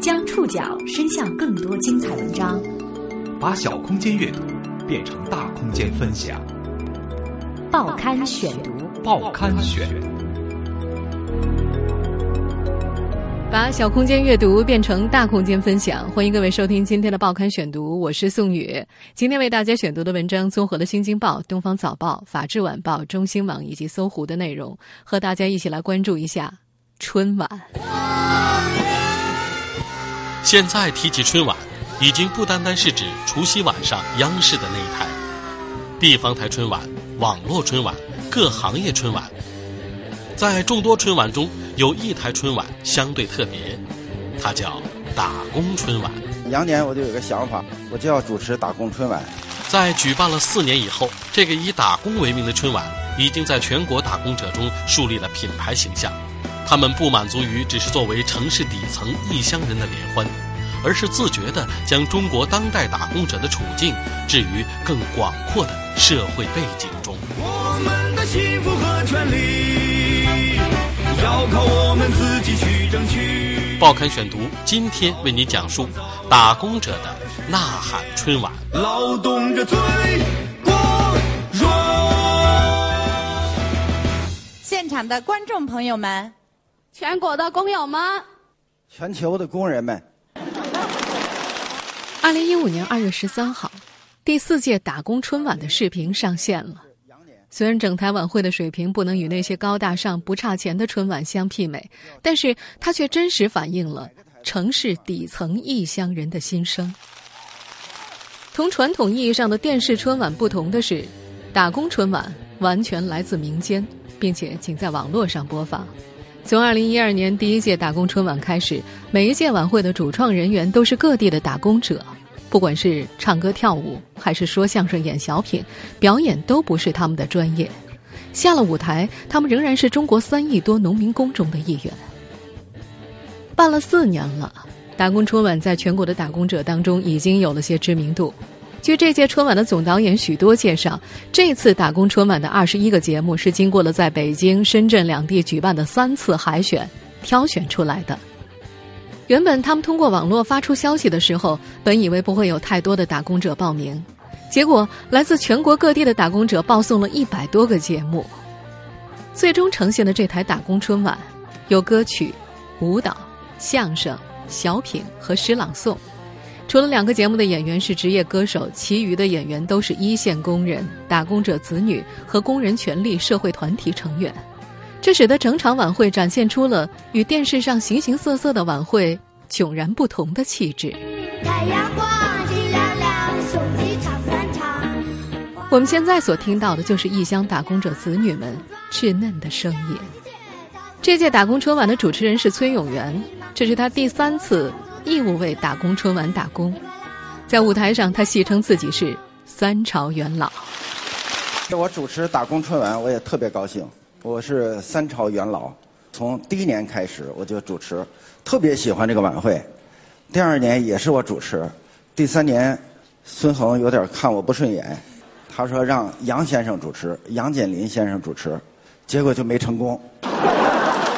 将触角伸向更多精彩文章，把小空间阅读变成大空间分享。报刊选读，报刊选，把小空间阅读变成大空间分享。欢迎各位收听今天的报刊选读，我是宋宇。今天为大家选读的文章综合了《新京报》《东方早报》《法制晚报》《中新网》以及搜狐的内容，和大家一起来关注一下春晚。现在提起春晚，已经不单单是指除夕晚上央视的那一台，地方台春晚、网络春晚、各行业春晚。在众多春晚中，有一台春晚相对特别，它叫打工春晚。羊年我就有个想法，我就要主持打工春晚。在举办了四年以后，这个以打工为名的春晚，已经在全国打工者中树立了品牌形象。他们不满足于只是作为城市底层异乡人的联欢，而是自觉地将中国当代打工者的处境置于更广阔的社会背景中。我们的幸福和权利要靠我们自己去争取。报刊选读今天为你讲述打工者的呐喊春晚。劳动者最光荣。现场的观众朋友们。全国的工友们，全球的工人们。二零一五年二月十三号，第四届打工春晚的视频上线了。虽然整台晚会的水平不能与那些高大上、不差钱的春晚相媲美，但是它却真实反映了城市底层异乡人的心声。同传统意义上的电视春晚不同的是，打工春晚完全来自民间，并且仅在网络上播放。从二零一二年第一届打工春晚开始，每一届晚会的主创人员都是各地的打工者，不管是唱歌跳舞，还是说相声、演小品，表演都不是他们的专业。下了舞台，他们仍然是中国三亿多农民工中的一员。办了四年了，打工春晚在全国的打工者当中已经有了些知名度。据这届春晚的总导演许多介绍，这次打工春晚的二十一个节目是经过了在北京、深圳两地举办的三次海选挑选出来的。原本他们通过网络发出消息的时候，本以为不会有太多的打工者报名，结果来自全国各地的打工者报送了一百多个节目。最终呈现的这台打工春晚，有歌曲、舞蹈、相声、小品和诗朗诵。除了两个节目的演员是职业歌手，其余的演员都是一线工人、打工者子女和工人权利社会团体成员。这使得整场晚会展现出了与电视上形形色色的晚会迥然不同的气质。太阳光，金亮亮，雄鸡唱三唱。我们现在所听到的就是异乡打工者子女们稚嫩的声音。这届打工春晚的主持人是崔永元，这是他第三次。义务为打工春晚打工，在舞台上，他戏称自己是三朝元老。这我主持打工春晚，我也特别高兴。我是三朝元老，从第一年开始我就主持，特别喜欢这个晚会。第二年也是我主持，第三年孙恒有点看我不顺眼，他说让杨先生主持，杨建林先生主持，结果就没成功。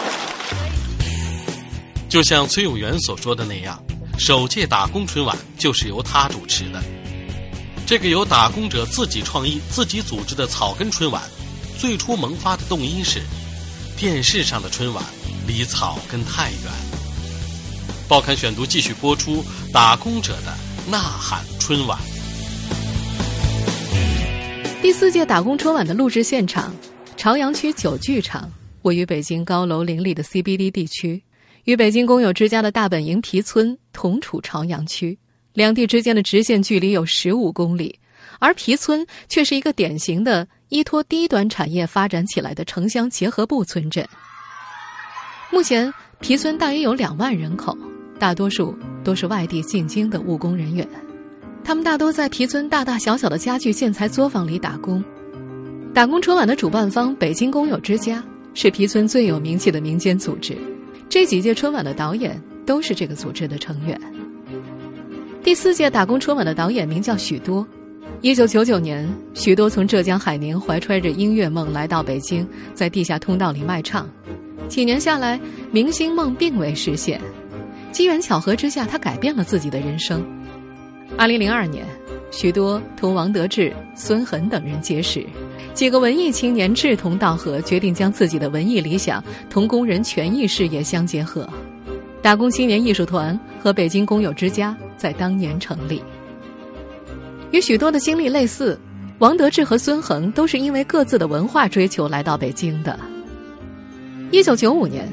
就像崔永元所说的那样，首届打工春晚就是由他主持的。这个由打工者自己创意、自己组织的草根春晚，最初萌发的动因是电视上的春晚离草根太远。报刊选读继续播出打工者的呐喊春晚。第四届打工春晚的录制现场，朝阳区九剧场位于北京高楼林立的 CBD 地区。与北京工友之家的大本营皮村同处朝阳区，两地之间的直线距离有十五公里，而皮村却是一个典型的依托低端产业发展起来的城乡结合部村镇。目前，皮村大约有两万人口，大多数都是外地进京的务工人员，他们大多在皮村大大小小的家具建材作坊里打工。打工春晚的主办方北京工友之家是皮村最有名气的民间组织。这几届春晚的导演都是这个组织的成员。第四届打工春晚的导演名叫许多。一九九九年，许多从浙江海宁怀揣着音乐梦来到北京，在地下通道里卖唱。几年下来，明星梦并未实现。机缘巧合之下，他改变了自己的人生。二零零二年，许多同王德志、孙恒等人结识，几个文艺青年志同道合，决定将自己的文艺理想同工人权益事业相结合。打工青年艺术团和北京工友之家在当年成立。与许多的经历类似，王德志和孙恒都是因为各自的文化追求来到北京的。一九九五年，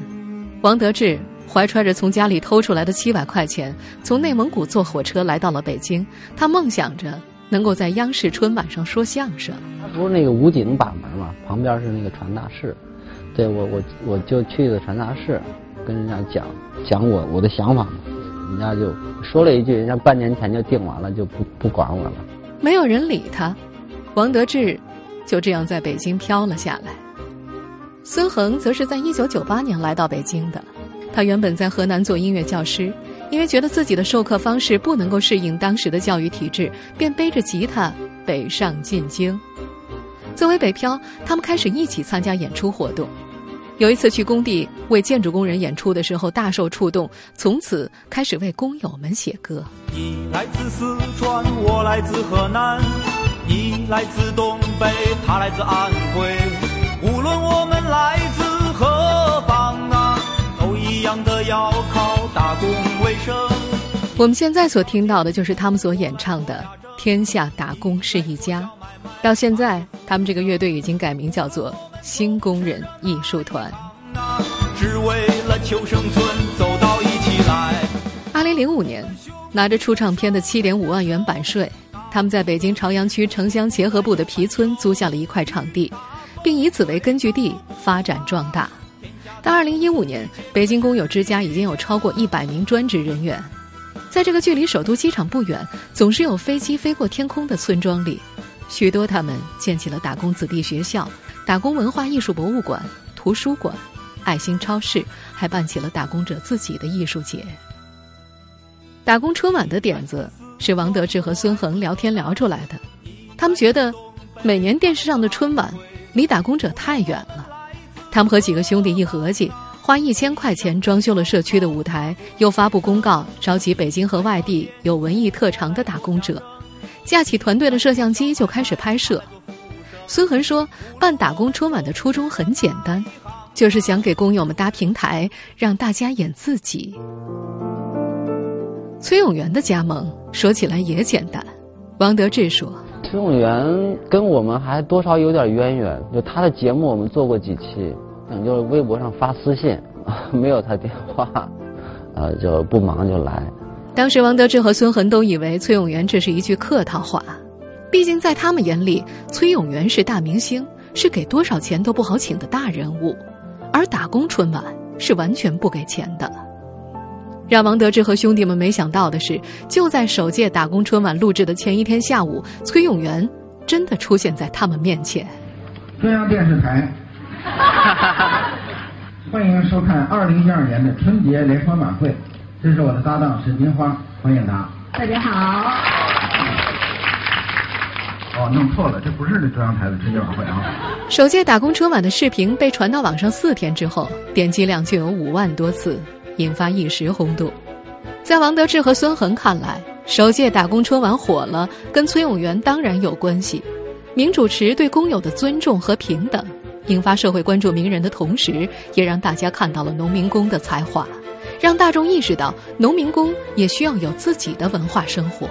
王德志怀揣着从家里偷出来的七百块钱，从内蒙古坐火车来到了北京。他梦想着能够在央视春晚上说相声。他不是那个武警把门嘛，旁边是那个传达室，对我我我就去了传达室。跟人家讲讲我我的想法嘛，人家就说了一句，人家半年前就定完了，就不不管我了。没有人理他，王德志就这样在北京飘了下来。孙恒则是在一九九八年来到北京的，他原本在河南做音乐教师，因为觉得自己的授课方式不能够适应当时的教育体制，便背着吉他北上进京。作为北漂，他们开始一起参加演出活动。有一次去工地为建筑工人演出的时候，大受触动，从此开始为工友们写歌。你来自四川，我来自河南；你来自东北，他来自安徽。无论我们来自何方啊，都一样的要靠打工为生。我们现在所听到的就是他们所演唱的《天下打工是一家》。到现在，他们这个乐队已经改名叫做。新工人艺术团，只为了求生存，走到一起来。二零零五年，拿着出唱片的七点五万元版税，他们在北京朝阳区城乡结合部的皮村租下了一块场地，并以此为根据地发展壮大。到二零一五年，北京工友之家已经有超过一百名专职人员，在这个距离首都机场不远、总是有飞机飞过天空的村庄里，许多他们建起了打工子弟学校。打工文化艺术博物馆、图书馆、爱心超市，还办起了打工者自己的艺术节。打工春晚的点子是王德志和孙恒聊天聊出来的。他们觉得，每年电视上的春晚离打工者太远了。他们和几个兄弟一合计，花一千块钱装修了社区的舞台，又发布公告，召集北京和外地有文艺特长的打工者，架起团队的摄像机就开始拍摄。孙恒说：“办打工春晚的初衷很简单，就是想给工友们搭平台，让大家演自己。”崔永元的加盟说起来也简单。王德志说：“崔永元跟我们还多少有点渊源，就他的节目我们做过几期，等就是微博上发私信，没有他电话，呃，就不忙就来。”当时王德志和孙恒都以为崔永元这是一句客套话。毕竟，在他们眼里，崔永元是大明星，是给多少钱都不好请的大人物，而打工春晚是完全不给钱的。让王德志和兄弟们没想到的是，就在首届打工春晚录制的前一天下午，崔永元真的出现在他们面前。中央电视台，欢迎收看二零一二年的春节联欢晚会。这是我的搭档沈金花，欢迎他。大家好。哦，弄错了，这不是那中央台的春节晚会啊！首届打工春晚的视频被传到网上四天之后，点击量就有五万多次，引发一时轰动。在王德志和孙恒看来，首届打工春晚火了，跟崔永元当然有关系。名主持对工友的尊重和平等，引发社会关注名人的同时，也让大家看到了农民工的才华，让大众意识到农民工也需要有自己的文化生活。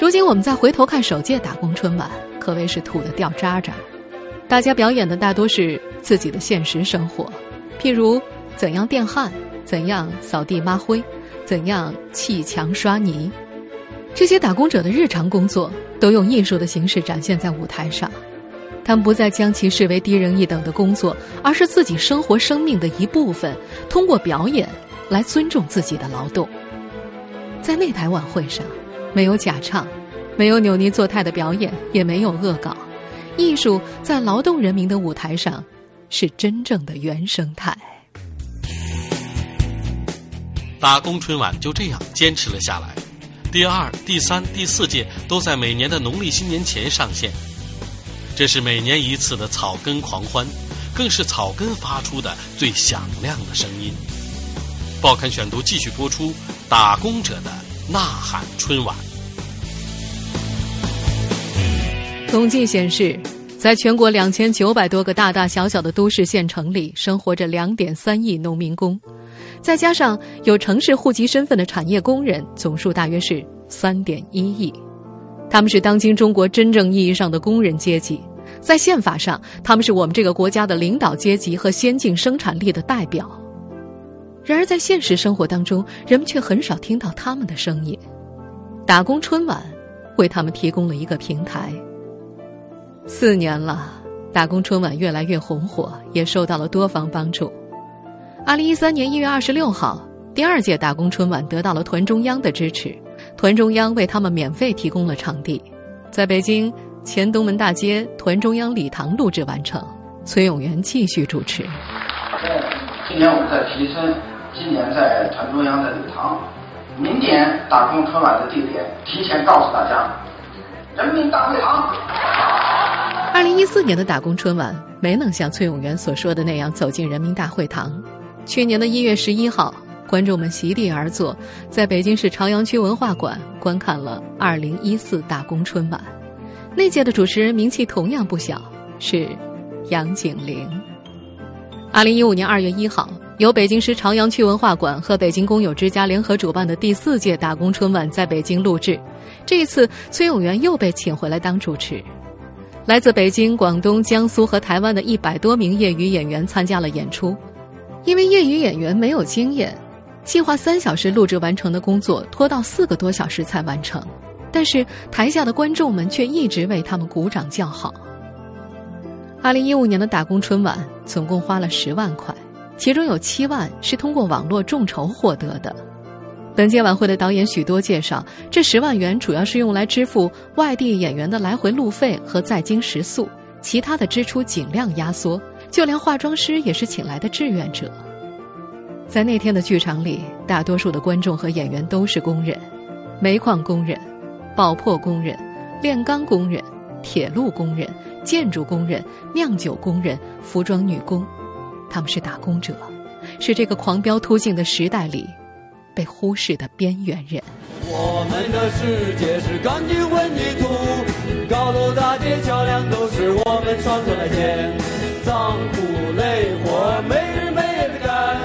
如今我们再回头看首届打工春晚，可谓是土的掉渣渣。大家表演的大多是自己的现实生活，譬如怎样电焊，怎样扫地抹灰，怎样砌墙刷泥。这些打工者的日常工作都用艺术的形式展现在舞台上。他们不再将其视为低人一等的工作，而是自己生活生命的一部分。通过表演来尊重自己的劳动。在那台晚会上。没有假唱，没有扭捏作态的表演，也没有恶搞。艺术在劳动人民的舞台上，是真正的原生态。打工春晚就这样坚持了下来，第二、第三、第四届都在每年的农历新年前上线。这是每年一次的草根狂欢，更是草根发出的最响亮的声音。报刊选读继续播出《打工者的呐喊》春晚。统计显示，在全国两千九百多个大大小小的都市县城里，生活着两点三亿农民工，再加上有城市户籍身份的产业工人，总数大约是三点一亿。他们是当今中国真正意义上的工人阶级，在宪法上，他们是我们这个国家的领导阶级和先进生产力的代表。然而，在现实生活当中，人们却很少听到他们的声音。打工春晚为他们提供了一个平台。四年了，打工春晚越来越红火，也受到了多方帮助。二零一三年一月二十六号，第二届打工春晚得到了团中央的支持，团中央为他们免费提供了场地，在北京前东门大街团中央礼堂录制完成。崔永元继续主持。今年我们在提升，今年在团中央的礼堂，明年打工春晚的地点提前告诉大家，人民大会堂。二零一四年的打工春晚没能像崔永元所说的那样走进人民大会堂。去年的一月十一号，观众们席地而坐，在北京市朝阳区文化馆观看了二零一四打工春晚。那届的主持人名气同样不小，是杨景玲。二零一五年二月一号，由北京市朝阳区文化馆和北京工友之家联合主办的第四届打工春晚在北京录制。这一次，崔永元又被请回来当主持。来自北京、广东、江苏和台湾的一百多名业余演员参加了演出。因为业余演员没有经验，计划三小时录制完成的工作拖到四个多小时才完成。但是台下的观众们却一直为他们鼓掌叫好。二零一五年的打工春晚总共花了十万块，其中有七万是通过网络众筹获得的。本届晚会的导演许多介绍，这十万元主要是用来支付外地演员的来回路费和在京食宿，其他的支出尽量压缩，就连化妆师也是请来的志愿者。在那天的剧场里，大多数的观众和演员都是工人，煤矿工人、爆破工人、炼钢工人、铁路工人、建筑工人、酿酒工人、服装女工，他们是打工者，是这个狂飙突进的时代里。被忽视的边缘人。我们的世界是钢筋混凝土，高楼大街桥梁都是我们创造来建，脏苦累活没日没夜的干，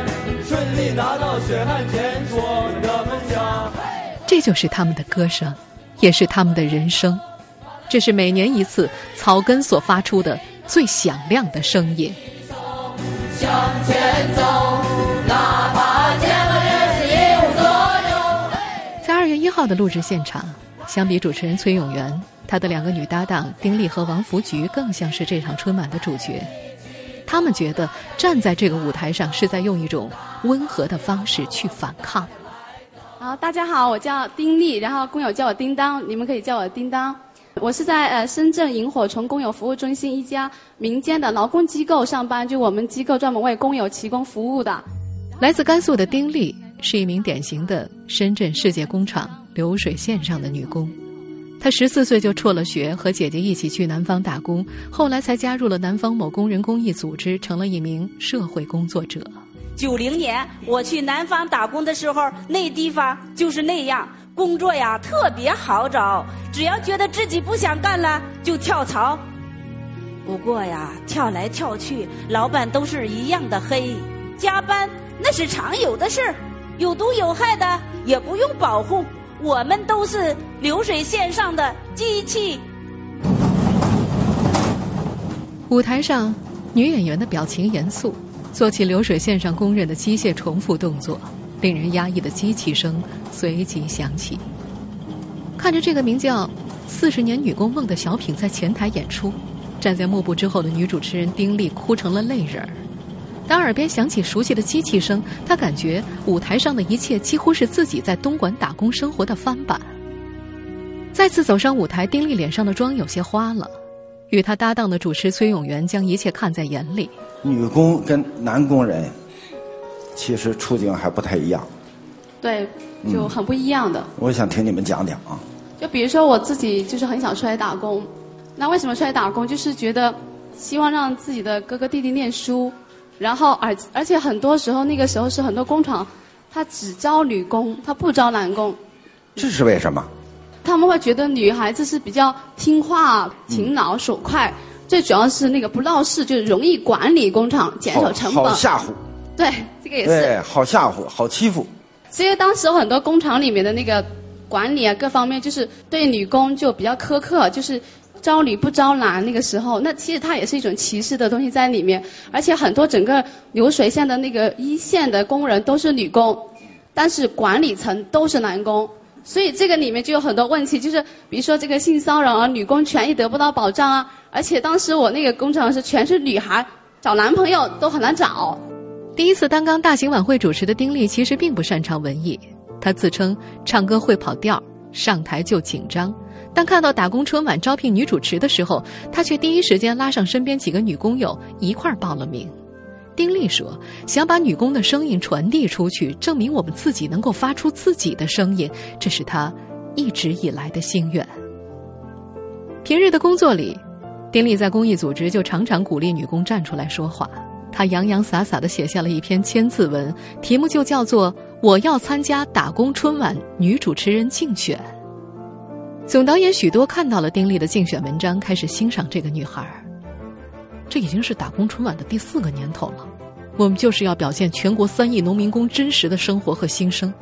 顺利拿到血汗钱是我们的梦想。这就是他们的歌声，也是他们的人生。这是每年一次草根所发出的最响亮的声音。向前走，哪怕见了人是一无所有。在二月一号的录制现场，相比主持人崔永元，他的两个女搭档丁力和王福菊更像是这场春晚的主角。他们觉得站在这个舞台上是在用一种温和的方式去反抗。好，大家好，我叫丁力，然后工友叫我叮当，你们可以叫我叮当。我是在呃深圳萤火虫工友服务中心一家民间的劳工机构上班，就我们机构专门为工友提供服务的。来自甘肃的丁力是一名典型的深圳世界工厂流水线上的女工。她十四岁就辍了学，和姐姐一起去南方打工，后来才加入了南方某工人公益组织，成了一名社会工作者。九零年我去南方打工的时候，那地方就是那样。工作呀，特别好找，只要觉得自己不想干了，就跳槽。不过呀，跳来跳去，老板都是一样的黑，加班那是常有的事儿，有毒有害的也不用保护，我们都是流水线上的机器。舞台上，女演员的表情严肃，做起流水线上工人的机械重复动作。令人压抑的机器声随即响起。看着这个名叫《四十年女工梦》的小品在前台演出，站在幕布之后的女主持人丁力哭成了泪人儿。当耳边响起熟悉的机器声，她感觉舞台上的一切几乎是自己在东莞打工生活的翻版。再次走上舞台，丁力脸上的妆有些花了。与他搭档的主持崔永元将一切看在眼里。女工跟男工人。其实处境还不太一样，对，就很不一样的。我想听你们讲讲啊。就比如说我自己，就是很想出来打工。那为什么出来打工？就是觉得希望让自己的哥哥弟弟念书，然后而而且很多时候那个时候是很多工厂，他只招女工，他不招男工。这是为什么？他们会觉得女孩子是比较听话、勤劳、手快，最主要是那个不闹事，就是容易管理工厂，减少成本。好吓唬。对，这个也是。对，好吓唬，好欺负。其实当时很多工厂里面的那个管理啊，各方面就是对女工就比较苛刻，就是招女不招男。那个时候，那其实它也是一种歧视的东西在里面。而且很多整个流水线的那个一线的工人都是女工，但是管理层都是男工。所以这个里面就有很多问题，就是比如说这个性骚扰啊，女工权益得不到保障啊。而且当时我那个工厂是全是女孩，找男朋友都很难找。第一次担纲大型晚会主持的丁力其实并不擅长文艺，他自称唱歌会跑调，上台就紧张。但看到打工春晚招聘女主持的时候，他却第一时间拉上身边几个女工友一块儿报了名。丁力说：“想把女工的声音传递出去，证明我们自己能够发出自己的声音，这是他一直以来的心愿。”平日的工作里，丁力在公益组织就常常鼓励女工站出来说话。他洋洋洒洒地写下了一篇千字文，题目就叫做《我要参加打工春晚女主持人竞选》。总导演许多看到了丁力的竞选文章，开始欣赏这个女孩。这已经是打工春晚的第四个年头了，我们就是要表现全国三亿农民工真实的生活和心声，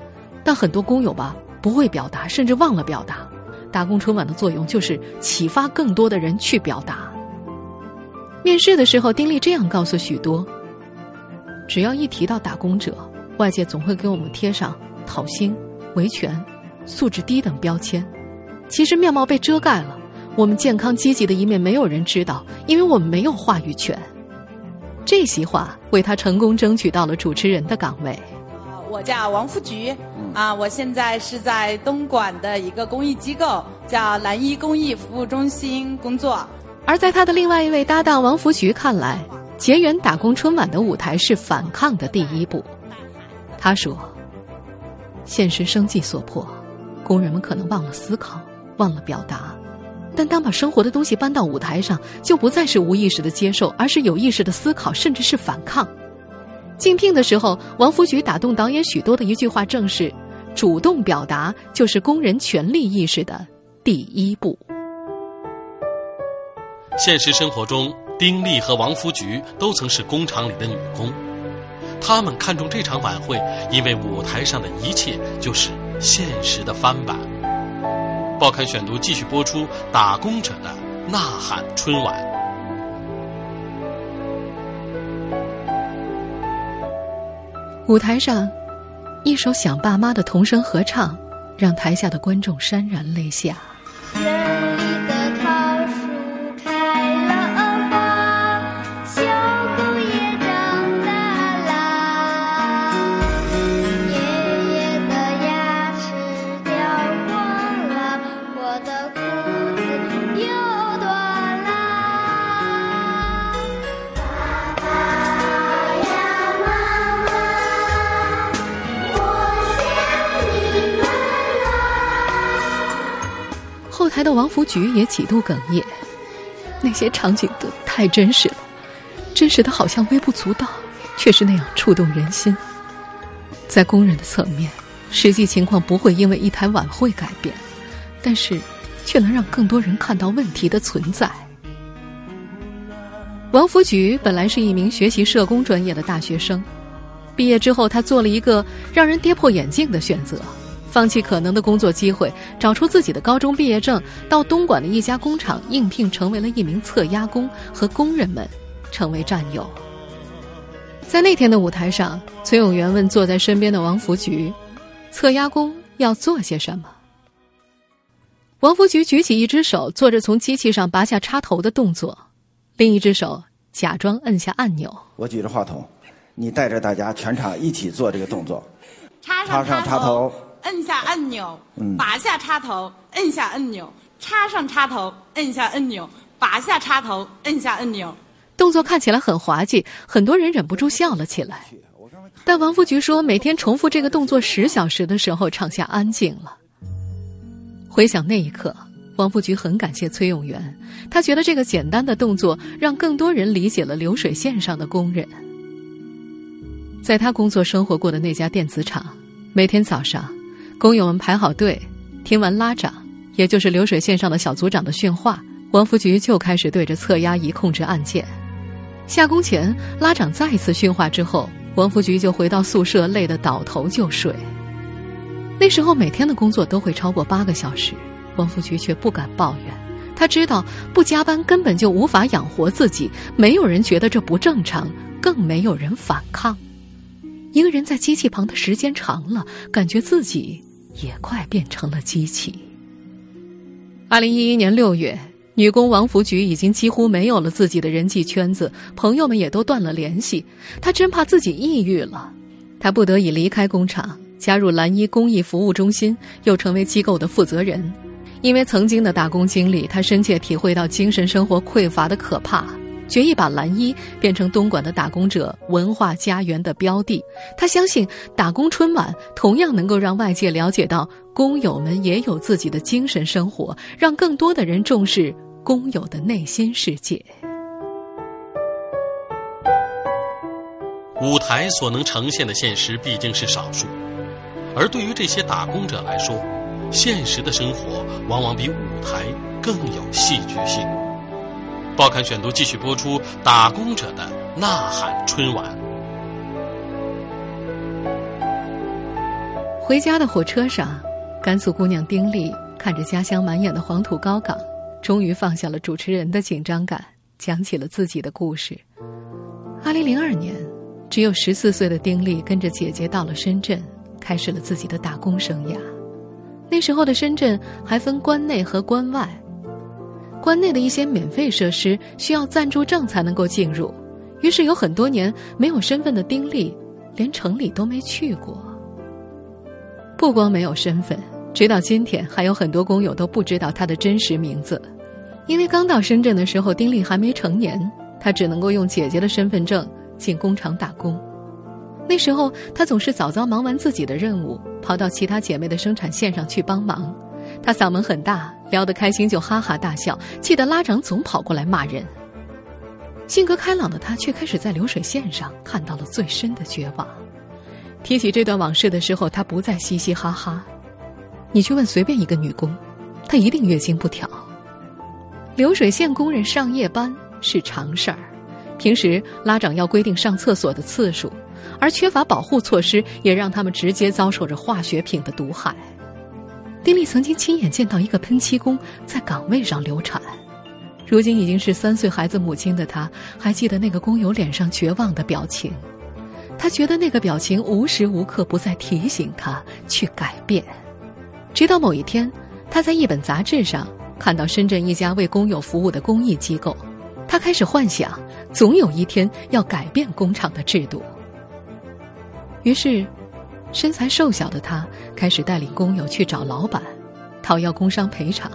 但很多工友吧不会表达，甚至忘了表达。打工春晚的作用就是启发更多的人去表达。面试的时候，丁力这样告诉许多：只要一提到打工者，外界总会给我们贴上讨薪、维权、素质低等标签，其实面貌被遮盖了。我们健康积极的一面没有人知道，因为我们没有话语权。这席话为他成功争取到了主持人的岗位。我叫王福菊，啊，我现在是在东莞的一个公益机构，叫蓝衣公益服务中心工作。而在他的另外一位搭档王福菊看来，结缘打工春晚的舞台是反抗的第一步。他说：“现实生计所迫，工人们可能忘了思考，忘了表达。”但当把生活的东西搬到舞台上，就不再是无意识的接受，而是有意识的思考，甚至是反抗。竞聘的时候，王福菊打动导演许多的一句话正是：“主动表达就是工人权利意识的第一步。”现实生活中，丁力和王福菊都曾是工厂里的女工，他们看中这场晚会，因为舞台上的一切就是现实的翻版。报刊选读继续播出《打工者的呐喊》春晚。舞台上，一首《想爸妈》的童声合唱，让台下的观众潸然泪下。台的王福菊也几度哽咽，那些场景都太真实了，真实的好像微不足道，却是那样触动人心。在工人的层面，实际情况不会因为一台晚会改变，但是却能让更多人看到问题的存在。王福菊本来是一名学习社工专业的大学生，毕业之后，他做了一个让人跌破眼镜的选择。放弃可能的工作机会，找出自己的高中毕业证，到东莞的一家工厂应聘，成为了一名测压工，和工人们成为战友。在那天的舞台上，崔永元问坐在身边的王福菊：“测压工要做些什么？”王福菊举起一只手，做着从机器上拔下插头的动作，另一只手假装摁下按钮。我举着话筒，你带着大家全场一起做这个动作，插上插头。摁下按钮，拔下插头，摁下按钮，插上插头，摁下按钮，拔下插头，摁下按钮。动作看起来很滑稽，很多人忍不住笑了起来。但王福菊说，每天重复这个动作十小时的时候，场下安静了。回想那一刻，王福菊很感谢崔永元，他觉得这个简单的动作让更多人理解了流水线上的工人。在他工作生活过的那家电子厂，每天早上，工友们排好队，听完拉长，也就是流水线上的小组长的训话，王福菊就开始对着测压仪控制按键。下工前，拉长再一次训话之后，王福菊就回到宿舍，累得倒头就睡。那时候每天的工作都会超过八个小时。王福菊却不敢抱怨，他知道不加班根本就无法养活自己，没有人觉得这不正常，更没有人反抗。一个人在机器旁的时间长了，感觉自己也快变成了机器。二零一一年六月，女工王福菊已经几乎没有了自己的人际圈子，朋友们也都断了联系。她真怕自己抑郁了，她不得已离开工厂，加入蓝衣公益服务中心，又成为机构的负责人。因为曾经的打工经历，他深切体会到精神生活匮乏的可怕，决意把蓝衣变成东莞的打工者文化家园的标的。他相信打工春晚同样能够让外界了解到工友们也有自己的精神生活，让更多的人重视工友的内心世界。舞台所能呈现的现实毕竟是少数，而对于这些打工者来说。现实的生活往往比舞台更有戏剧性。报刊选读继续播出《打工者的呐喊》春晚。回家的火车上，甘肃姑娘丁丽看着家乡满眼的黄土高岗，终于放下了主持人的紧张感，讲起了自己的故事。二零零二年，只有十四岁的丁丽跟着姐姐到了深圳，开始了自己的打工生涯。那时候的深圳还分关内和关外，关内的一些免费设施需要暂住证才能够进入，于是有很多年没有身份的丁力，连城里都没去过。不光没有身份，直到今天还有很多工友都不知道他的真实名字，因为刚到深圳的时候丁力还没成年，他只能够用姐姐的身份证进工厂打工。那时候，他总是早早忙完自己的任务，跑到其他姐妹的生产线上去帮忙。他嗓门很大，聊得开心就哈哈大笑，气得拉长总跑过来骂人。性格开朗的他，却开始在流水线上看到了最深的绝望。提起这段往事的时候，他不再嘻嘻哈哈。你去问随便一个女工，她一定月经不调。流水线工人上夜班是常事儿，平时拉长要规定上厕所的次数。而缺乏保护措施，也让他们直接遭受着化学品的毒害。丁力曾经亲眼见到一个喷漆工在岗位上流产，如今已经是三岁孩子母亲的她，还记得那个工友脸上绝望的表情。她觉得那个表情无时无刻不在提醒她去改变。直到某一天，她在一本杂志上看到深圳一家为工友服务的公益机构，她开始幻想，总有一天要改变工厂的制度。于是，身材瘦小的他开始带领工友去找老板，讨要工伤赔偿。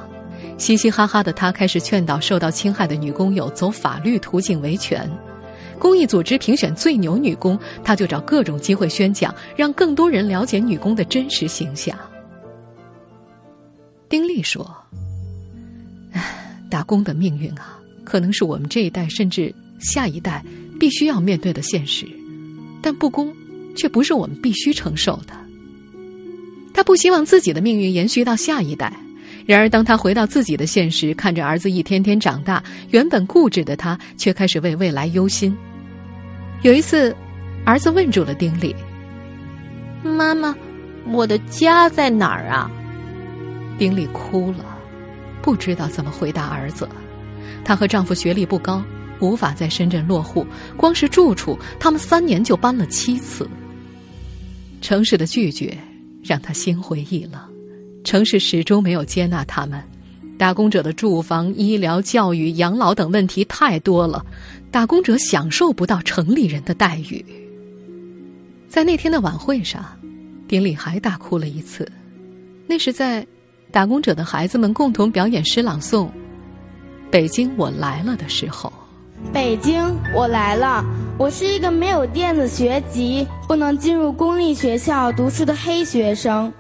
嘻嘻哈哈的他开始劝导受到侵害的女工友走法律途径维权。公益组织评选最牛女工，他就找各种机会宣讲，让更多人了解女工的真实形象。丁力说：“打工的命运啊，可能是我们这一代甚至下一代必须要面对的现实，但不公。”却不是我们必须承受的。他不希望自己的命运延续到下一代。然而，当他回到自己的现实，看着儿子一天天长大，原本固执的他却开始为未来忧心。有一次，儿子问住了丁力：“妈妈，我的家在哪儿啊？”丁力哭了，不知道怎么回答儿子。她和丈夫学历不高，无法在深圳落户，光是住处，他们三年就搬了七次。城市的拒绝让他心灰意冷，城市始终没有接纳他们。打工者的住房、医疗、教育、养老等问题太多了，打工者享受不到城里人的待遇。在那天的晚会上，丁力还大哭了一次。那是在打工者的孩子们共同表演诗朗诵《北京我来了》的时候。北京，我来了。我是一个没有电子学籍、不能进入公立学校读书的黑学生。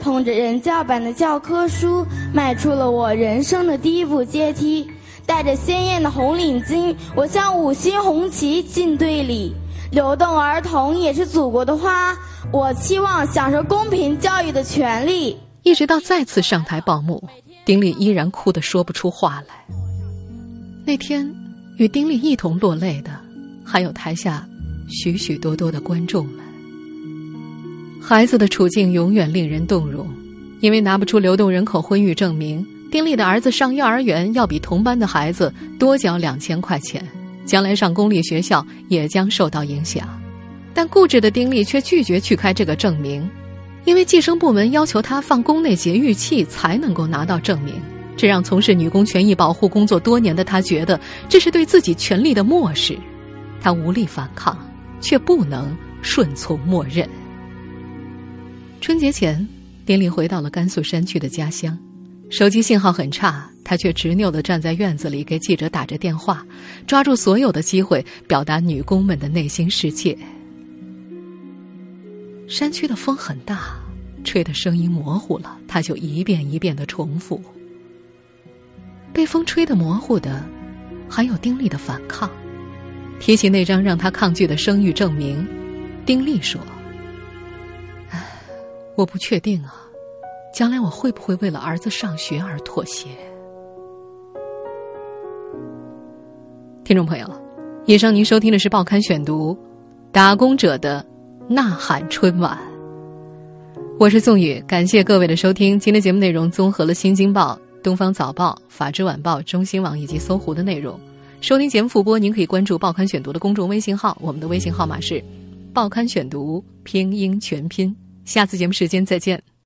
捧着人教版的教科书，迈出了我人生的第一步阶梯。带着鲜艳的红领巾，我向五星红旗进队里。流动儿童也是祖国的花，我期望享受公平教育的权利。一直到再次上台报幕，丁力依然哭得说不出话来。那天，与丁力一同落泪的，还有台下许许多多的观众们。孩子的处境永远令人动容，因为拿不出流动人口婚育证明，丁力的儿子上幼儿园要比同班的孩子多交两千块钱，将来上公立学校也将受到影响。但固执的丁力却拒绝去开这个证明，因为计生部门要求他放宫内节育器才能够拿到证明，这让从事女工权益保护工作多年的他觉得这是对自己权利的漠视，他无力反抗，却不能顺从默认。春节前，丁玲回到了甘肃山区的家乡，手机信号很差，他却执拗地站在院子里给记者打着电话，抓住所有的机会表达女工们的内心世界。山区的风很大，吹得声音模糊了，他就一遍一遍的重复。被风吹得模糊的，还有丁力的反抗。提起那张让他抗拒的生育证明，丁力说。唉我不确定啊，将来我会不会为了儿子上学而妥协？听众朋友，以上您收听的是《报刊选读》，打工者的呐喊春晚。我是宋宇，感谢各位的收听。今天节目内容综合了《新京报》《东方早报》《法制晚报》中新网以及搜狐的内容。收听节目复播，您可以关注《报刊选读》的公众微信号，我们的微信号码是《报刊选读》拼音全拼。下次节目时间再见。